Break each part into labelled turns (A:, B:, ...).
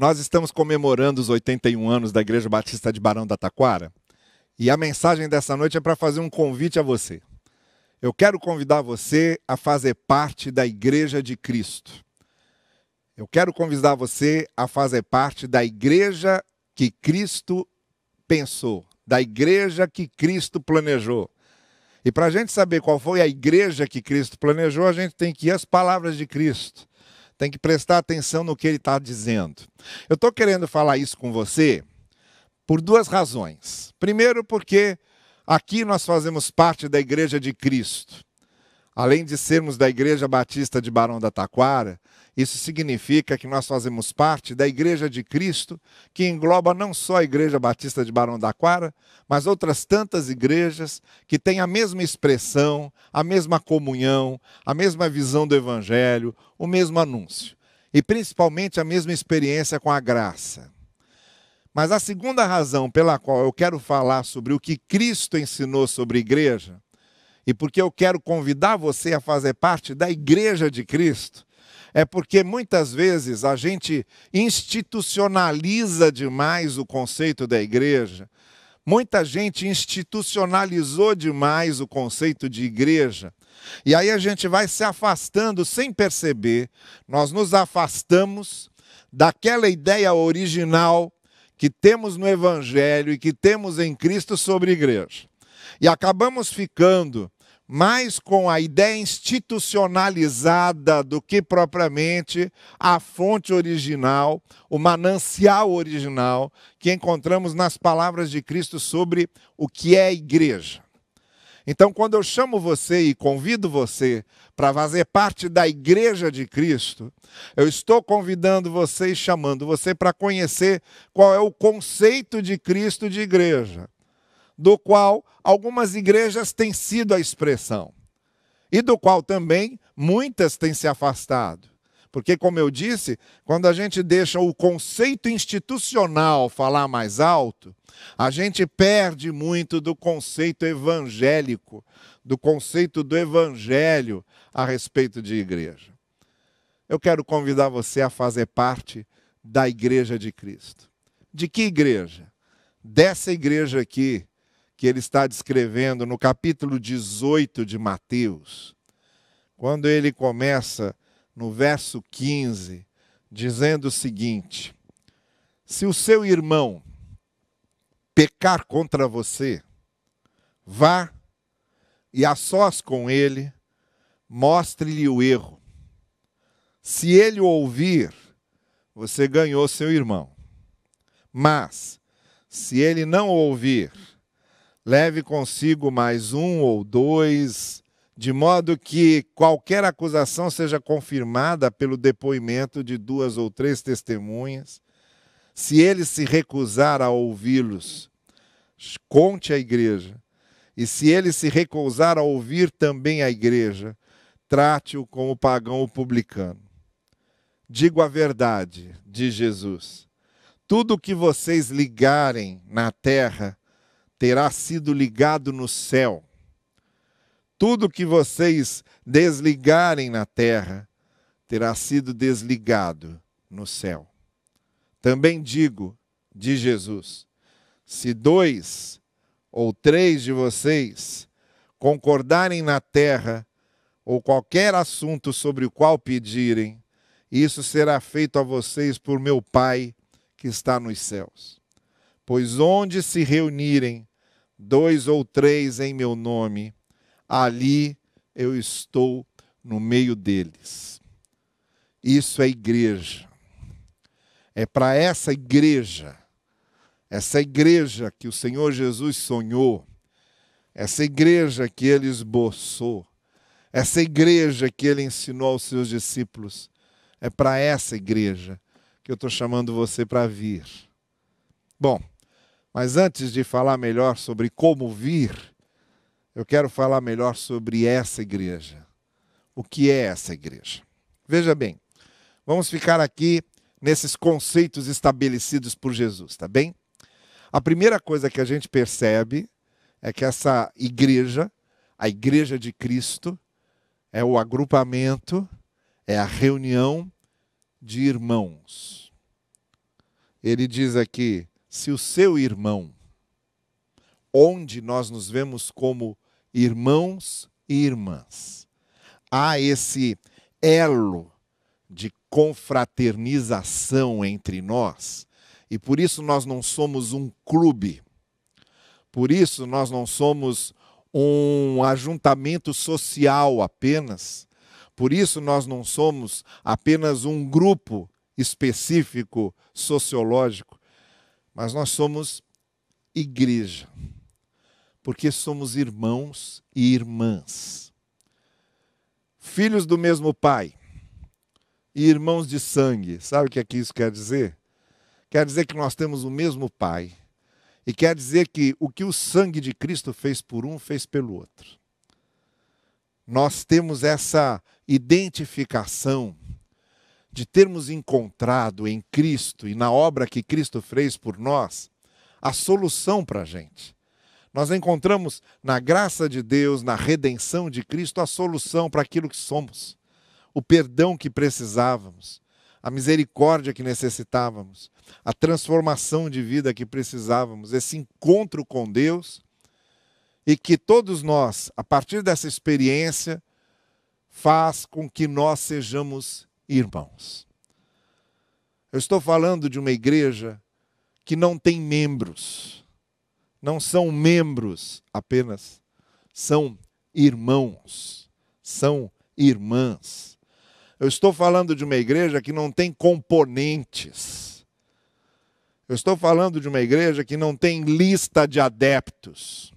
A: Nós estamos comemorando os 81 anos da Igreja Batista de Barão da Taquara e a mensagem dessa noite é para fazer um convite a você. Eu quero convidar você a fazer parte da Igreja de Cristo. Eu quero convidar você a fazer parte da igreja que Cristo pensou, da igreja que Cristo planejou. E para a gente saber qual foi a igreja que Cristo planejou, a gente tem que ir às palavras de Cristo tem que prestar atenção no que ele está dizendo. Eu estou querendo falar isso com você por duas razões. Primeiro, porque aqui nós fazemos parte da Igreja de Cristo. Além de sermos da Igreja Batista de Barão da Taquara, isso significa que nós fazemos parte da Igreja de Cristo, que engloba não só a Igreja Batista de Barão da Taquara, mas outras tantas igrejas que têm a mesma expressão, a mesma comunhão, a mesma visão do Evangelho, o mesmo anúncio. E principalmente a mesma experiência com a graça. Mas a segunda razão pela qual eu quero falar sobre o que Cristo ensinou sobre igreja e porque eu quero convidar você a fazer parte da igreja de Cristo, é porque muitas vezes a gente institucionaliza demais o conceito da igreja. Muita gente institucionalizou demais o conceito de igreja. E aí a gente vai se afastando sem perceber. Nós nos afastamos daquela ideia original que temos no Evangelho e que temos em Cristo sobre igreja. E acabamos ficando mais com a ideia institucionalizada do que propriamente a fonte original, o manancial original que encontramos nas palavras de Cristo sobre o que é igreja. Então, quando eu chamo você e convido você para fazer parte da igreja de Cristo, eu estou convidando você e chamando você para conhecer qual é o conceito de Cristo de igreja do qual algumas igrejas têm sido a expressão, e do qual também muitas têm se afastado. Porque, como eu disse, quando a gente deixa o conceito institucional falar mais alto, a gente perde muito do conceito evangélico, do conceito do evangelho a respeito de igreja. Eu quero convidar você a fazer parte da igreja de Cristo. De que igreja? Dessa igreja aqui, que ele está descrevendo no capítulo 18 de Mateus, quando ele começa no verso 15, dizendo o seguinte: Se o seu irmão pecar contra você, vá e a sós com ele, mostre-lhe o erro. Se ele ouvir, você ganhou seu irmão. Mas, se ele não ouvir, leve consigo mais um ou dois, de modo que qualquer acusação seja confirmada pelo depoimento de duas ou três testemunhas. Se ele se recusar a ouvi-los, conte à igreja. E se ele se recusar a ouvir também a igreja, trate-o como pagão ou publicano. Digo a verdade, diz Jesus. Tudo o que vocês ligarem na terra terá sido ligado no céu. Tudo que vocês desligarem na terra terá sido desligado no céu. Também digo, de Jesus, se dois ou três de vocês concordarem na terra ou qualquer assunto sobre o qual pedirem, isso será feito a vocês por meu Pai que está nos céus. Pois onde se reunirem dois ou três em meu nome, ali eu estou no meio deles. Isso é igreja. É para essa igreja, essa igreja que o Senhor Jesus sonhou, essa igreja que ele esboçou, essa igreja que ele ensinou aos seus discípulos, é para essa igreja que eu estou chamando você para vir. Bom, mas antes de falar melhor sobre como vir, eu quero falar melhor sobre essa igreja. O que é essa igreja? Veja bem, vamos ficar aqui nesses conceitos estabelecidos por Jesus, tá bem? A primeira coisa que a gente percebe é que essa igreja, a igreja de Cristo, é o agrupamento, é a reunião de irmãos. Ele diz aqui: se o seu irmão, onde nós nos vemos como irmãos e irmãs, há esse elo de confraternização entre nós, e por isso nós não somos um clube, por isso nós não somos um ajuntamento social apenas, por isso nós não somos apenas um grupo específico sociológico, mas nós somos igreja, porque somos irmãos e irmãs, filhos do mesmo pai e irmãos de sangue. Sabe o que, é que isso quer dizer? Quer dizer que nós temos o mesmo pai. E quer dizer que o que o sangue de Cristo fez por um, fez pelo outro. Nós temos essa identificação de termos encontrado em Cristo e na obra que Cristo fez por nós a solução para a gente. Nós encontramos na graça de Deus, na redenção de Cristo, a solução para aquilo que somos, o perdão que precisávamos, a misericórdia que necessitávamos, a transformação de vida que precisávamos, esse encontro com Deus e que todos nós, a partir dessa experiência, faz com que nós sejamos irmãos. Eu estou falando de uma igreja que não tem membros, não são membros apenas, são irmãos, são irmãs. Eu estou falando de uma igreja que não tem componentes. Eu estou falando de uma igreja que não tem lista de adeptos.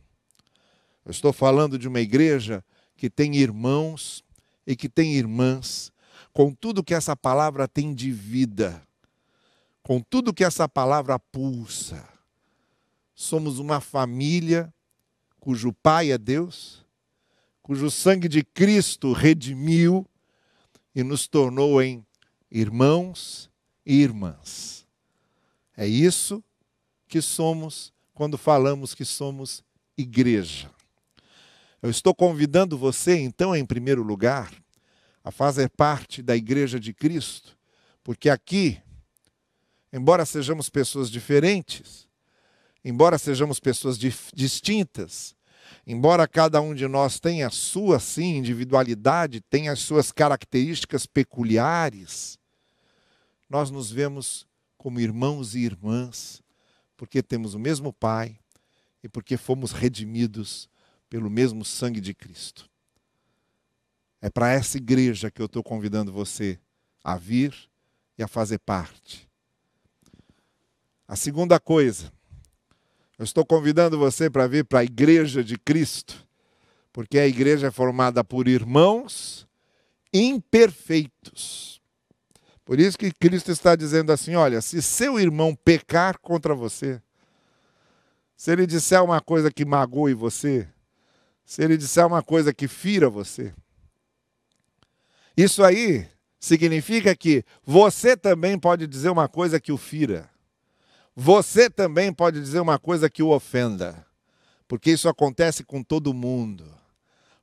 A: Eu estou falando de uma igreja que tem irmãos e que tem irmãs com tudo que essa palavra tem de vida, com tudo que essa palavra pulsa. Somos uma família cujo Pai é Deus, cujo sangue de Cristo redimiu e nos tornou em irmãos e irmãs. É isso que somos quando falamos que somos igreja. Eu estou convidando você, então, em primeiro lugar, a fazer parte da Igreja de Cristo, porque aqui, embora sejamos pessoas diferentes, embora sejamos pessoas distintas, embora cada um de nós tenha a sua sim individualidade, tenha as suas características peculiares, nós nos vemos como irmãos e irmãs, porque temos o mesmo Pai e porque fomos redimidos pelo mesmo sangue de Cristo. É para essa igreja que eu estou convidando você a vir e a fazer parte. A segunda coisa, eu estou convidando você para vir para a igreja de Cristo, porque a igreja é formada por irmãos imperfeitos. Por isso que Cristo está dizendo assim: olha, se seu irmão pecar contra você, se ele disser uma coisa que magoe você, se ele disser uma coisa que fira você, isso aí significa que você também pode dizer uma coisa que o fira. Você também pode dizer uma coisa que o ofenda. Porque isso acontece com todo mundo.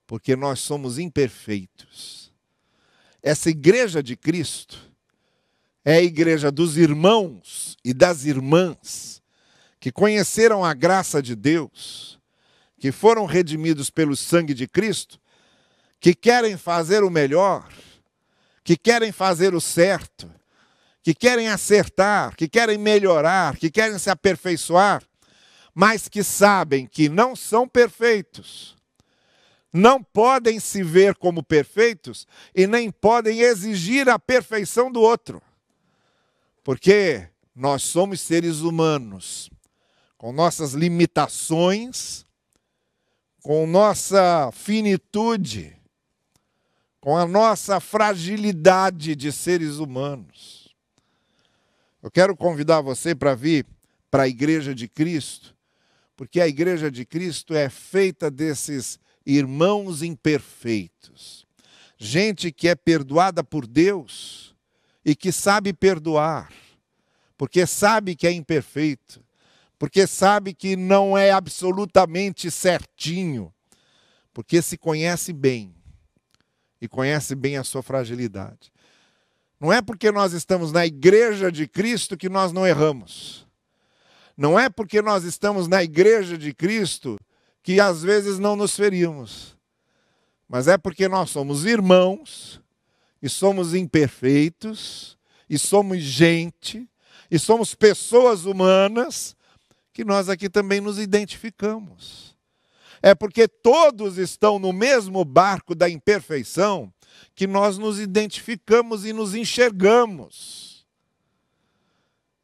A: Porque nós somos imperfeitos. Essa igreja de Cristo é a igreja dos irmãos e das irmãs que conheceram a graça de Deus, que foram redimidos pelo sangue de Cristo que querem fazer o melhor, que querem fazer o certo, que querem acertar, que querem melhorar, que querem se aperfeiçoar, mas que sabem que não são perfeitos, não podem se ver como perfeitos e nem podem exigir a perfeição do outro. Porque nós somos seres humanos, com nossas limitações, com nossa finitude, com a nossa fragilidade de seres humanos. Eu quero convidar você para vir para a Igreja de Cristo, porque a Igreja de Cristo é feita desses irmãos imperfeitos, gente que é perdoada por Deus e que sabe perdoar, porque sabe que é imperfeito, porque sabe que não é absolutamente certinho, porque se conhece bem e conhece bem a sua fragilidade. Não é porque nós estamos na igreja de Cristo que nós não erramos. Não é porque nós estamos na igreja de Cristo que às vezes não nos ferimos. Mas é porque nós somos irmãos e somos imperfeitos e somos gente e somos pessoas humanas que nós aqui também nos identificamos. É porque todos estão no mesmo barco da imperfeição que nós nos identificamos e nos enxergamos.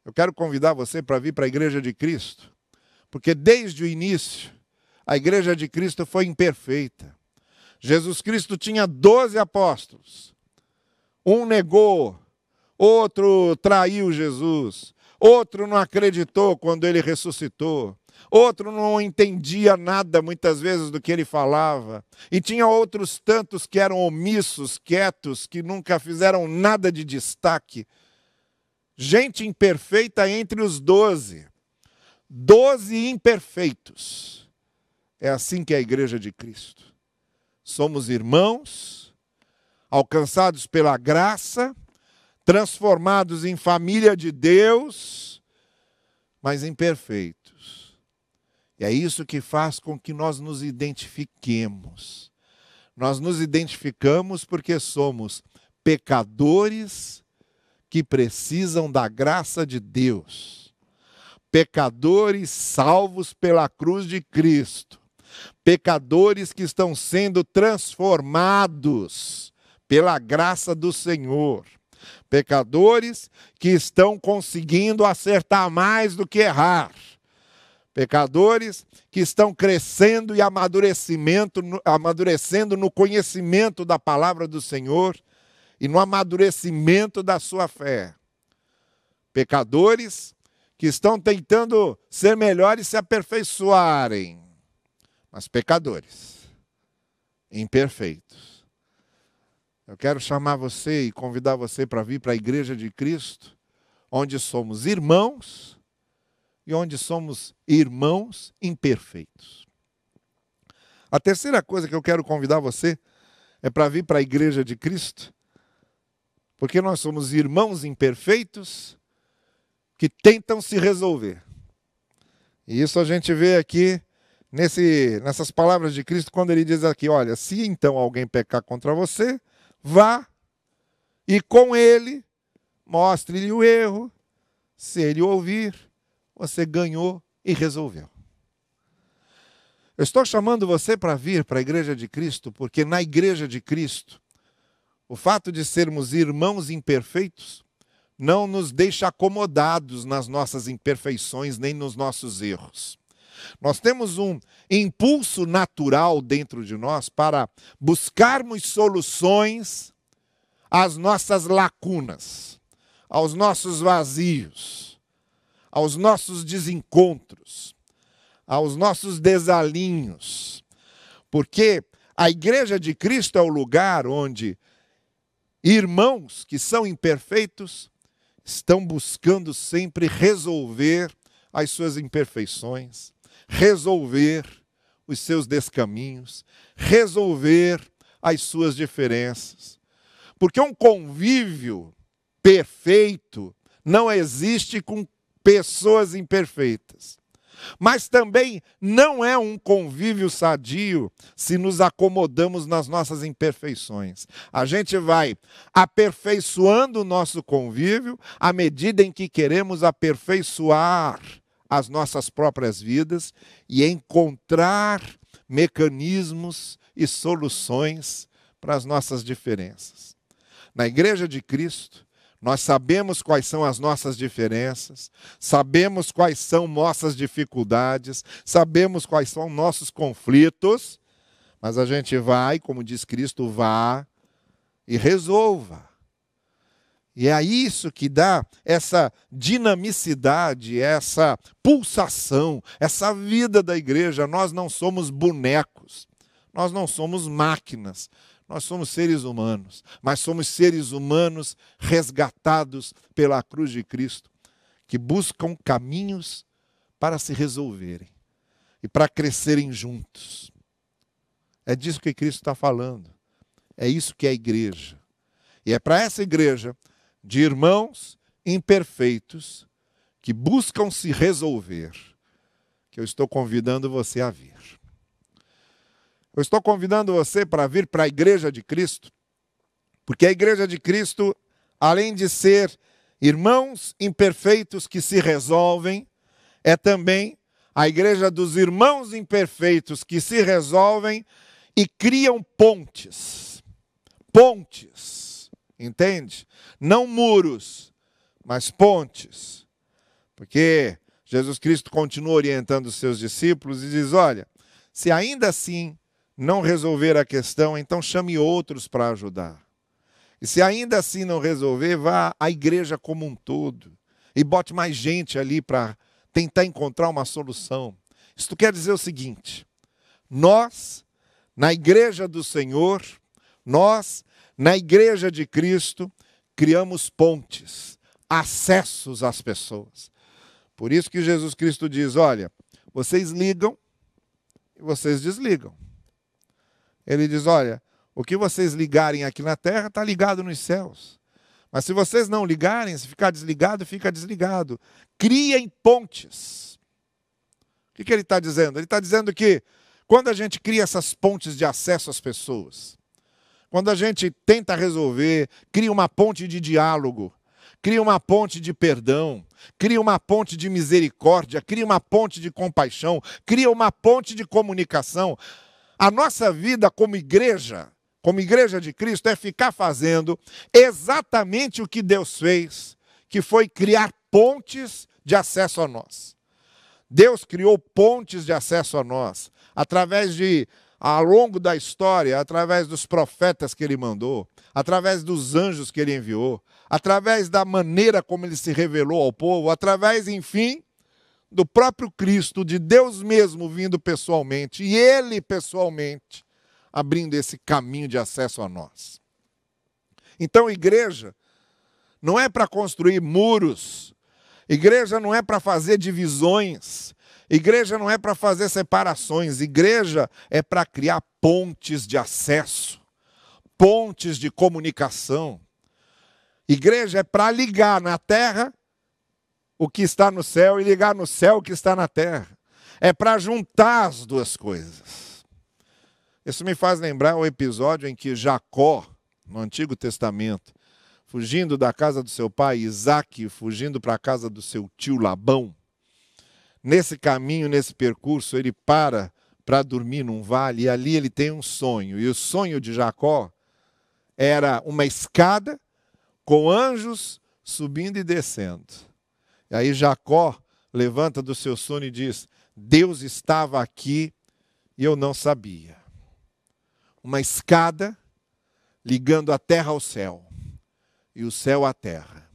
A: Eu quero convidar você para vir para a Igreja de Cristo, porque desde o início a Igreja de Cristo foi imperfeita. Jesus Cristo tinha doze apóstolos. Um negou, outro traiu Jesus, outro não acreditou quando ele ressuscitou, outro não entendia nada muitas vezes do que ele falava, e tinha outros tantos que eram omissos, quietos, que nunca fizeram nada de destaque. Gente imperfeita entre os doze. Doze imperfeitos. É assim que é a igreja de Cristo. Somos irmãos, alcançados pela graça, transformados em família de Deus, mas imperfeitos é isso que faz com que nós nos identifiquemos. Nós nos identificamos porque somos pecadores que precisam da graça de Deus. Pecadores salvos pela cruz de Cristo. Pecadores que estão sendo transformados pela graça do Senhor. Pecadores que estão conseguindo acertar mais do que errar Pecadores que estão crescendo e amadurecimento, amadurecendo no conhecimento da palavra do Senhor e no amadurecimento da sua fé. Pecadores que estão tentando ser melhores e se aperfeiçoarem, mas pecadores, imperfeitos. Eu quero chamar você e convidar você para vir para a igreja de Cristo, onde somos irmãos e onde somos irmãos imperfeitos. A terceira coisa que eu quero convidar você é para vir para a igreja de Cristo, porque nós somos irmãos imperfeitos que tentam se resolver. E isso a gente vê aqui nesse, nessas palavras de Cristo, quando ele diz aqui: olha, se então alguém pecar contra você, vá e com ele mostre-lhe o erro, se ele ouvir, você ganhou e resolveu. Eu estou chamando você para vir para a igreja de Cristo, porque na igreja de Cristo, o fato de sermos irmãos imperfeitos não nos deixa acomodados nas nossas imperfeições nem nos nossos erros. Nós temos um impulso natural dentro de nós para buscarmos soluções às nossas lacunas, aos nossos vazios aos nossos desencontros, aos nossos desalinhos. Porque a igreja de Cristo é o lugar onde irmãos que são imperfeitos estão buscando sempre resolver as suas imperfeições, resolver os seus descaminhos, resolver as suas diferenças. Porque um convívio perfeito não existe com pessoas imperfeitas. Mas também não é um convívio sadio se nos acomodamos nas nossas imperfeições. A gente vai aperfeiçoando o nosso convívio à medida em que queremos aperfeiçoar as nossas próprias vidas e encontrar mecanismos e soluções para as nossas diferenças. Na Igreja de Cristo, nós sabemos quais são as nossas diferenças, sabemos quais são nossas dificuldades, sabemos quais são nossos conflitos, mas a gente vai, como diz Cristo, vá e resolva. E é isso que dá essa dinamicidade, essa pulsação, essa vida da igreja. Nós não somos bonecos, nós não somos máquinas, nós somos seres humanos, mas somos seres humanos resgatados pela cruz de Cristo, que buscam caminhos para se resolverem e para crescerem juntos. É disso que Cristo está falando. É isso que é a igreja. E é para essa igreja de irmãos imperfeitos que buscam se resolver, que eu estou convidando você a vir. Eu estou convidando você para vir para a igreja de Cristo, porque a igreja de Cristo, além de ser irmãos imperfeitos que se resolvem, é também a igreja dos irmãos imperfeitos que se resolvem e criam pontes. Pontes, entende? Não muros, mas pontes. Porque Jesus Cristo continua orientando os seus discípulos e diz: olha, se ainda assim não resolver a questão, então chame outros para ajudar. E se ainda assim não resolver, vá à igreja como um todo e bote mais gente ali para tentar encontrar uma solução. Isto quer dizer o seguinte: nós, na igreja do Senhor, nós, na igreja de Cristo, criamos pontes, acessos às pessoas. Por isso que Jesus Cristo diz: olha, vocês ligam e vocês desligam. Ele diz: olha, o que vocês ligarem aqui na terra está ligado nos céus. Mas se vocês não ligarem, se ficar desligado, fica desligado. Criem pontes. O que, que ele está dizendo? Ele está dizendo que quando a gente cria essas pontes de acesso às pessoas, quando a gente tenta resolver, cria uma ponte de diálogo, cria uma ponte de perdão, cria uma ponte de misericórdia, cria uma ponte de compaixão, cria uma ponte de comunicação. A nossa vida como igreja como igreja de Cristo, é ficar fazendo exatamente o que Deus fez, que foi criar pontes de acesso a nós. Deus criou pontes de acesso a nós, através de, ao longo da história, através dos profetas que ele mandou, através dos anjos que ele enviou, através da maneira como ele se revelou ao povo, através, enfim, do próprio Cristo, de Deus mesmo vindo pessoalmente, e ele pessoalmente abrindo esse caminho de acesso a nós. Então, igreja não é para construir muros, igreja não é para fazer divisões, igreja não é para fazer separações, igreja é para criar pontes de acesso, pontes de comunicação. Igreja é para ligar na terra o que está no céu e ligar no céu o que está na terra. É para juntar as duas coisas. Isso me faz lembrar o episódio em que Jacó, no Antigo Testamento, fugindo da casa do seu pai Isaac, fugindo para a casa do seu tio Labão, nesse caminho, nesse percurso, ele para para dormir num vale e ali ele tem um sonho. E o sonho de Jacó era uma escada com anjos subindo e descendo. E aí Jacó levanta do seu sono e diz: Deus estava aqui e eu não sabia uma escada ligando a terra ao céu e o céu à terra.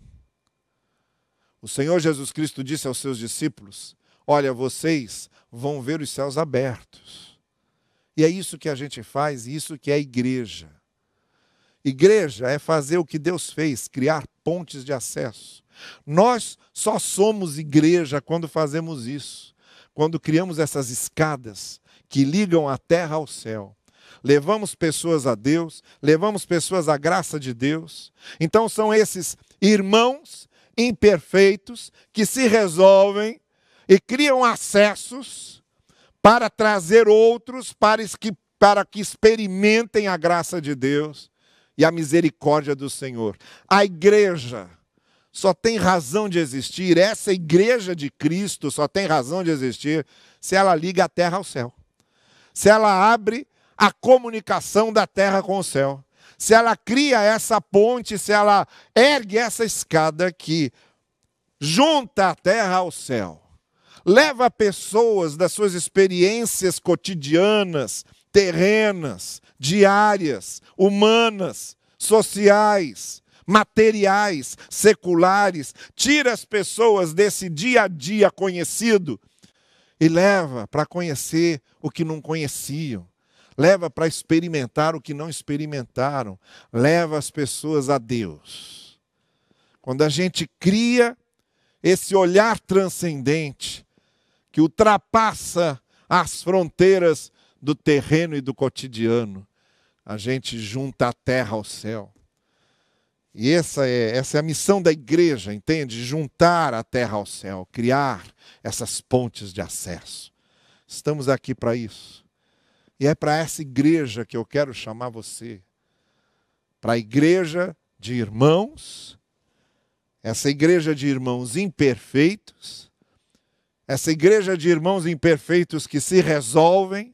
A: O Senhor Jesus Cristo disse aos seus discípulos: Olha, vocês vão ver os céus abertos. E é isso que a gente faz, isso que é igreja. Igreja é fazer o que Deus fez, criar pontes de acesso. Nós só somos igreja quando fazemos isso, quando criamos essas escadas que ligam a terra ao céu levamos pessoas a Deus, levamos pessoas à graça de Deus. Então são esses irmãos imperfeitos que se resolvem e criam acessos para trazer outros para que, para que experimentem a graça de Deus e a misericórdia do Senhor. A igreja só tem razão de existir, essa igreja de Cristo só tem razão de existir se ela liga a terra ao céu. Se ela abre a comunicação da terra com o céu. Se ela cria essa ponte, se ela ergue essa escada que junta a terra ao céu, leva pessoas das suas experiências cotidianas, terrenas, diárias, humanas, sociais, materiais, seculares, tira as pessoas desse dia a dia conhecido e leva para conhecer o que não conheciam leva para experimentar o que não experimentaram, leva as pessoas a Deus. Quando a gente cria esse olhar transcendente que ultrapassa as fronteiras do terreno e do cotidiano, a gente junta a terra ao céu. E essa é, essa é a missão da igreja, entende? Juntar a terra ao céu, criar essas pontes de acesso. Estamos aqui para isso. E é para essa igreja que eu quero chamar você. Para a igreja de irmãos, essa igreja de irmãos imperfeitos, essa igreja de irmãos imperfeitos que se resolvem,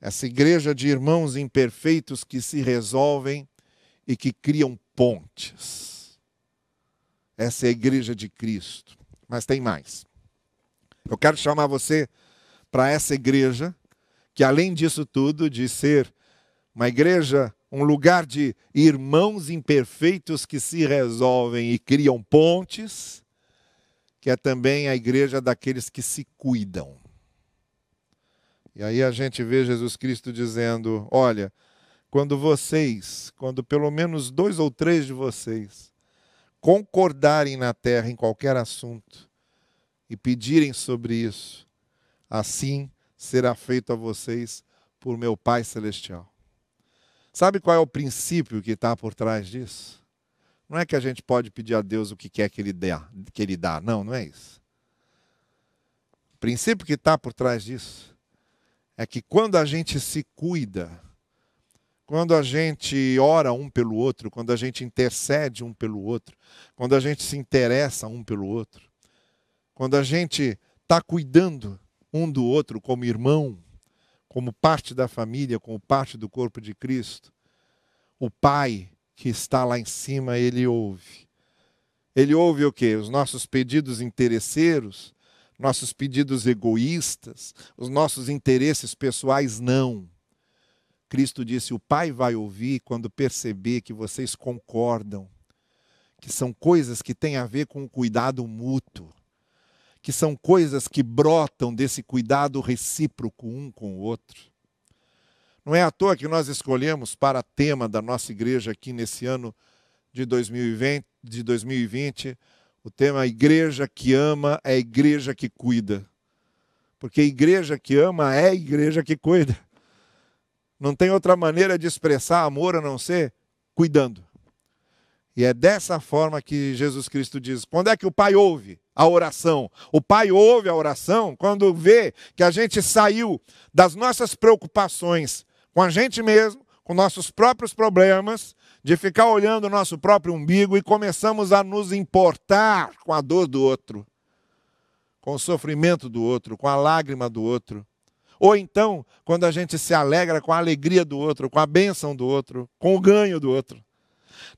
A: essa igreja de irmãos imperfeitos que se resolvem e que criam pontes. Essa é a igreja de Cristo. Mas tem mais. Eu quero chamar você para essa igreja, que além disso tudo, de ser uma igreja, um lugar de irmãos imperfeitos que se resolvem e criam pontes, que é também a igreja daqueles que se cuidam. E aí a gente vê Jesus Cristo dizendo: Olha, quando vocês, quando pelo menos dois ou três de vocês concordarem na terra em qualquer assunto e pedirem sobre isso, assim será feito a vocês por meu Pai Celestial. Sabe qual é o princípio que está por trás disso? Não é que a gente pode pedir a Deus o que quer que Ele dê, que Ele dá. Não, não é isso. O princípio que está por trás disso é que quando a gente se cuida, quando a gente ora um pelo outro, quando a gente intercede um pelo outro, quando a gente se interessa um pelo outro, quando a gente está cuidando um do outro como irmão, como parte da família, como parte do corpo de Cristo, o Pai que está lá em cima, ele ouve. Ele ouve o quê? Os nossos pedidos interesseiros, nossos pedidos egoístas, os nossos interesses pessoais, não. Cristo disse: O Pai vai ouvir quando perceber que vocês concordam, que são coisas que têm a ver com o cuidado mútuo, que são coisas que brotam desse cuidado recíproco um com o outro. Não é à toa que nós escolhemos para tema da nossa igreja aqui nesse ano de 2020, de 2020 o tema Igreja que ama é a igreja que cuida. Porque a igreja que ama é a igreja que cuida. Não tem outra maneira de expressar amor a não ser cuidando. E é dessa forma que Jesus Cristo diz: quando é que o Pai ouve a oração? O Pai ouve a oração quando vê que a gente saiu das nossas preocupações com a gente mesmo, com nossos próprios problemas, de ficar olhando o nosso próprio umbigo e começamos a nos importar com a dor do outro, com o sofrimento do outro, com a lágrima do outro. Ou então, quando a gente se alegra com a alegria do outro, com a bênção do outro, com o ganho do outro.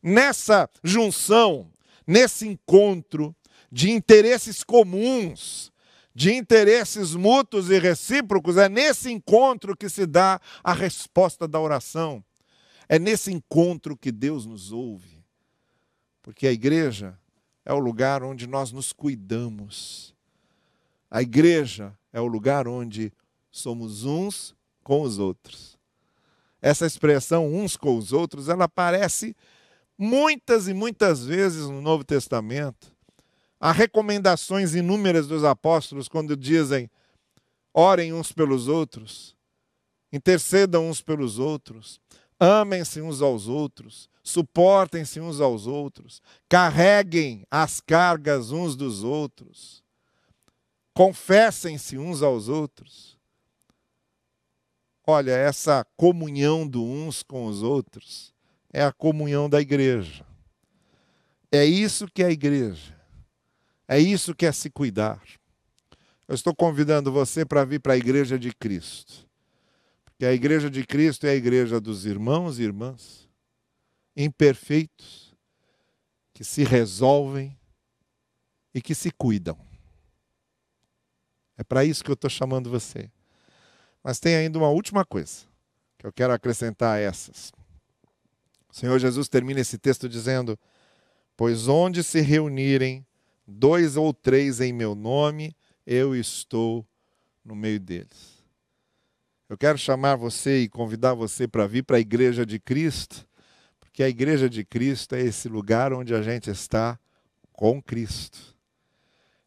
A: Nessa junção, nesse encontro de interesses comuns, de interesses mútuos e recíprocos, é nesse encontro que se dá a resposta da oração. É nesse encontro que Deus nos ouve. Porque a igreja é o lugar onde nós nos cuidamos. A igreja é o lugar onde somos uns com os outros. Essa expressão uns com os outros, ela aparece muitas e muitas vezes no Novo Testamento. Há recomendações inúmeras dos apóstolos quando dizem: orem uns pelos outros, intercedam uns pelos outros, amem-se uns aos outros, suportem-se uns aos outros, carreguem as cargas uns dos outros, confessem-se uns aos outros. Olha, essa comunhão do uns com os outros é a comunhão da igreja. É isso que é a igreja. É isso que é se cuidar. Eu estou convidando você para vir para a igreja de Cristo. Porque a igreja de Cristo é a igreja dos irmãos e irmãs imperfeitos que se resolvem e que se cuidam. É para isso que eu estou chamando você. Mas tem ainda uma última coisa que eu quero acrescentar a essas. O Senhor Jesus termina esse texto dizendo: Pois onde se reunirem dois ou três em meu nome, eu estou no meio deles. Eu quero chamar você e convidar você para vir para a igreja de Cristo, porque a igreja de Cristo é esse lugar onde a gente está com Cristo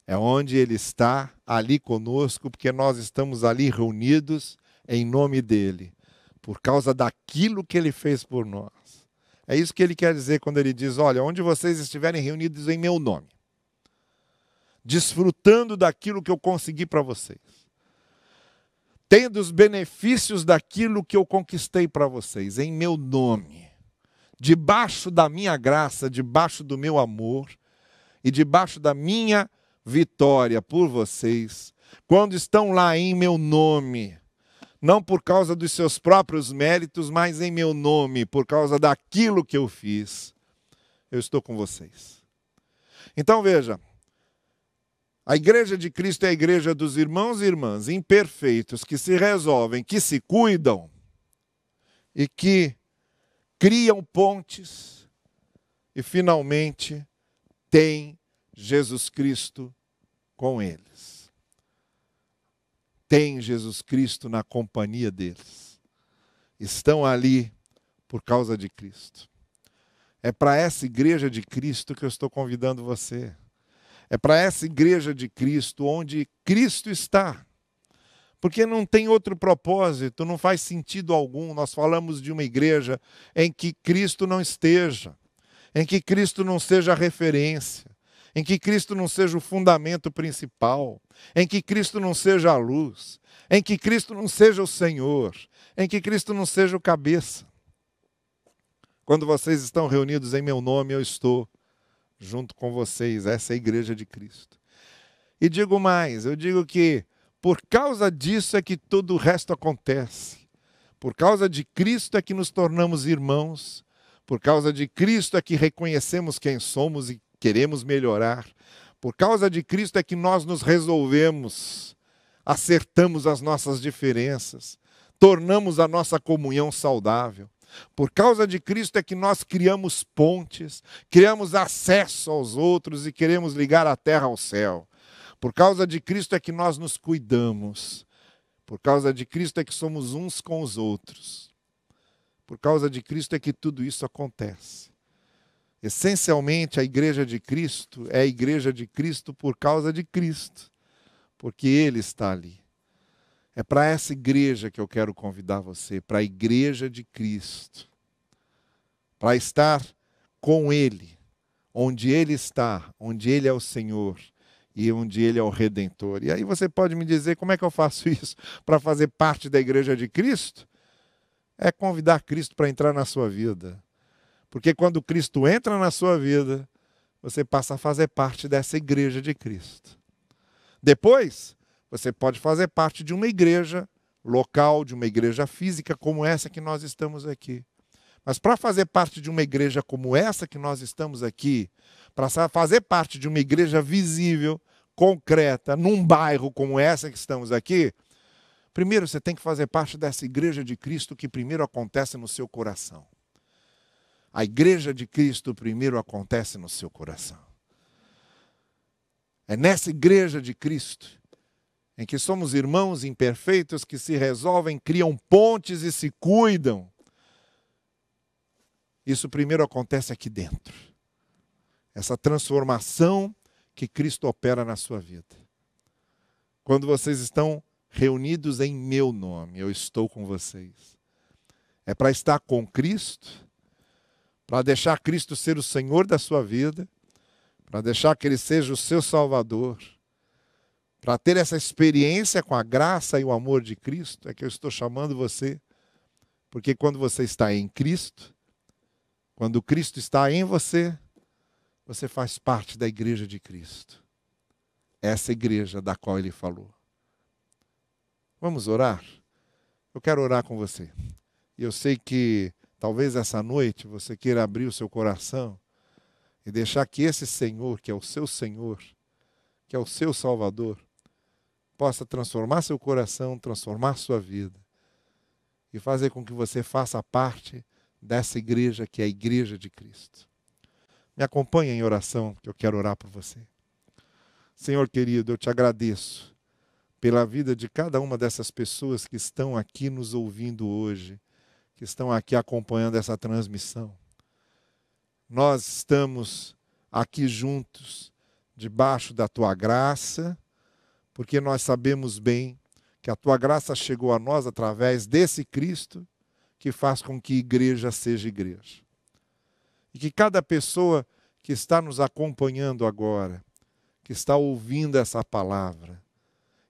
A: é onde Ele está ali conosco, porque nós estamos ali reunidos em nome dEle, por causa daquilo que Ele fez por nós. É isso que ele quer dizer quando ele diz: Olha, onde vocês estiverem reunidos em meu nome, desfrutando daquilo que eu consegui para vocês, tendo os benefícios daquilo que eu conquistei para vocês, em meu nome, debaixo da minha graça, debaixo do meu amor e debaixo da minha vitória por vocês, quando estão lá em meu nome, não por causa dos seus próprios méritos, mas em meu nome, por causa daquilo que eu fiz, eu estou com vocês. Então veja, a igreja de Cristo é a igreja dos irmãos e irmãs imperfeitos que se resolvem, que se cuidam e que criam pontes e finalmente têm Jesus Cristo com eles têm Jesus Cristo na companhia deles. Estão ali por causa de Cristo. É para essa igreja de Cristo que eu estou convidando você. É para essa igreja de Cristo onde Cristo está. Porque não tem outro propósito, não faz sentido algum. Nós falamos de uma igreja em que Cristo não esteja, em que Cristo não seja referência, em que Cristo não seja o fundamento principal, em que Cristo não seja a luz, em que Cristo não seja o Senhor, em que Cristo não seja o cabeça. Quando vocês estão reunidos em meu nome, eu estou junto com vocês. Essa é a igreja de Cristo. E digo mais, eu digo que por causa disso é que todo o resto acontece. Por causa de Cristo é que nos tornamos irmãos. Por causa de Cristo é que reconhecemos quem somos e queremos melhorar. Por causa de Cristo é que nós nos resolvemos, acertamos as nossas diferenças, tornamos a nossa comunhão saudável. Por causa de Cristo é que nós criamos pontes, criamos acesso aos outros e queremos ligar a terra ao céu. Por causa de Cristo é que nós nos cuidamos. Por causa de Cristo é que somos uns com os outros. Por causa de Cristo é que tudo isso acontece. Essencialmente, a igreja de Cristo é a igreja de Cristo por causa de Cristo, porque Ele está ali. É para essa igreja que eu quero convidar você, para a igreja de Cristo, para estar com Ele, onde Ele está, onde Ele é o Senhor e onde Ele é o Redentor. E aí você pode me dizer como é que eu faço isso para fazer parte da igreja de Cristo? É convidar Cristo para entrar na sua vida porque quando Cristo entra na sua vida, você passa a fazer parte dessa igreja de Cristo. Depois, você pode fazer parte de uma igreja local, de uma igreja física como essa que nós estamos aqui. Mas para fazer parte de uma igreja como essa que nós estamos aqui, para fazer parte de uma igreja visível, concreta, num bairro como essa que estamos aqui, primeiro você tem que fazer parte dessa igreja de Cristo que primeiro acontece no seu coração. A igreja de Cristo primeiro acontece no seu coração. É nessa igreja de Cristo em que somos irmãos imperfeitos que se resolvem, criam pontes e se cuidam. Isso primeiro acontece aqui dentro. Essa transformação que Cristo opera na sua vida. Quando vocês estão reunidos em meu nome, eu estou com vocês. É para estar com Cristo para deixar Cristo ser o Senhor da sua vida, para deixar que Ele seja o seu Salvador, para ter essa experiência com a graça e o amor de Cristo, é que eu estou chamando você, porque quando você está em Cristo, quando Cristo está em você, você faz parte da igreja de Cristo. Essa igreja da qual ele falou. Vamos orar? Eu quero orar com você. Eu sei que Talvez essa noite você queira abrir o seu coração e deixar que esse Senhor, que é o seu Senhor, que é o seu Salvador, possa transformar seu coração, transformar sua vida e fazer com que você faça parte dessa igreja que é a igreja de Cristo. Me acompanhe em oração, que eu quero orar por você. Senhor querido, eu te agradeço pela vida de cada uma dessas pessoas que estão aqui nos ouvindo hoje que estão aqui acompanhando essa transmissão. Nós estamos aqui juntos, debaixo da tua graça, porque nós sabemos bem que a tua graça chegou a nós através desse Cristo que faz com que igreja seja igreja. E que cada pessoa que está nos acompanhando agora, que está ouvindo essa palavra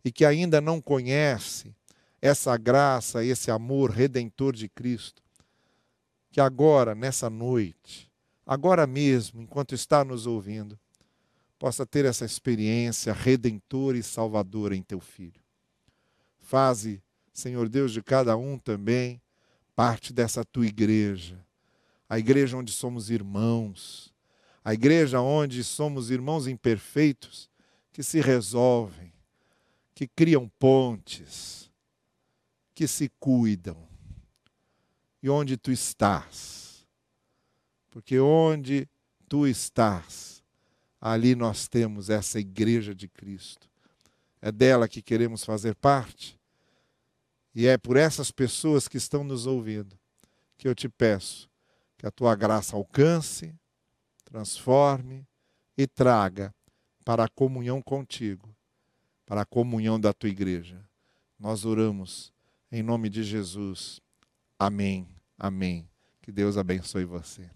A: e que ainda não conhece essa graça, esse amor redentor de Cristo, que agora, nessa noite, agora mesmo, enquanto está nos ouvindo, possa ter essa experiência redentora e salvadora em teu filho. Faze, Senhor Deus, de cada um também parte dessa tua igreja, a igreja onde somos irmãos, a igreja onde somos irmãos imperfeitos que se resolvem, que criam pontes, que se cuidam. E onde tu estás? Porque onde tu estás, ali nós temos essa igreja de Cristo. É dela que queremos fazer parte. E é por essas pessoas que estão nos ouvindo que eu te peço que a tua graça alcance, transforme e traga para a comunhão contigo, para a comunhão da tua igreja. Nós oramos em nome de Jesus. Amém. Amém. Que Deus abençoe você.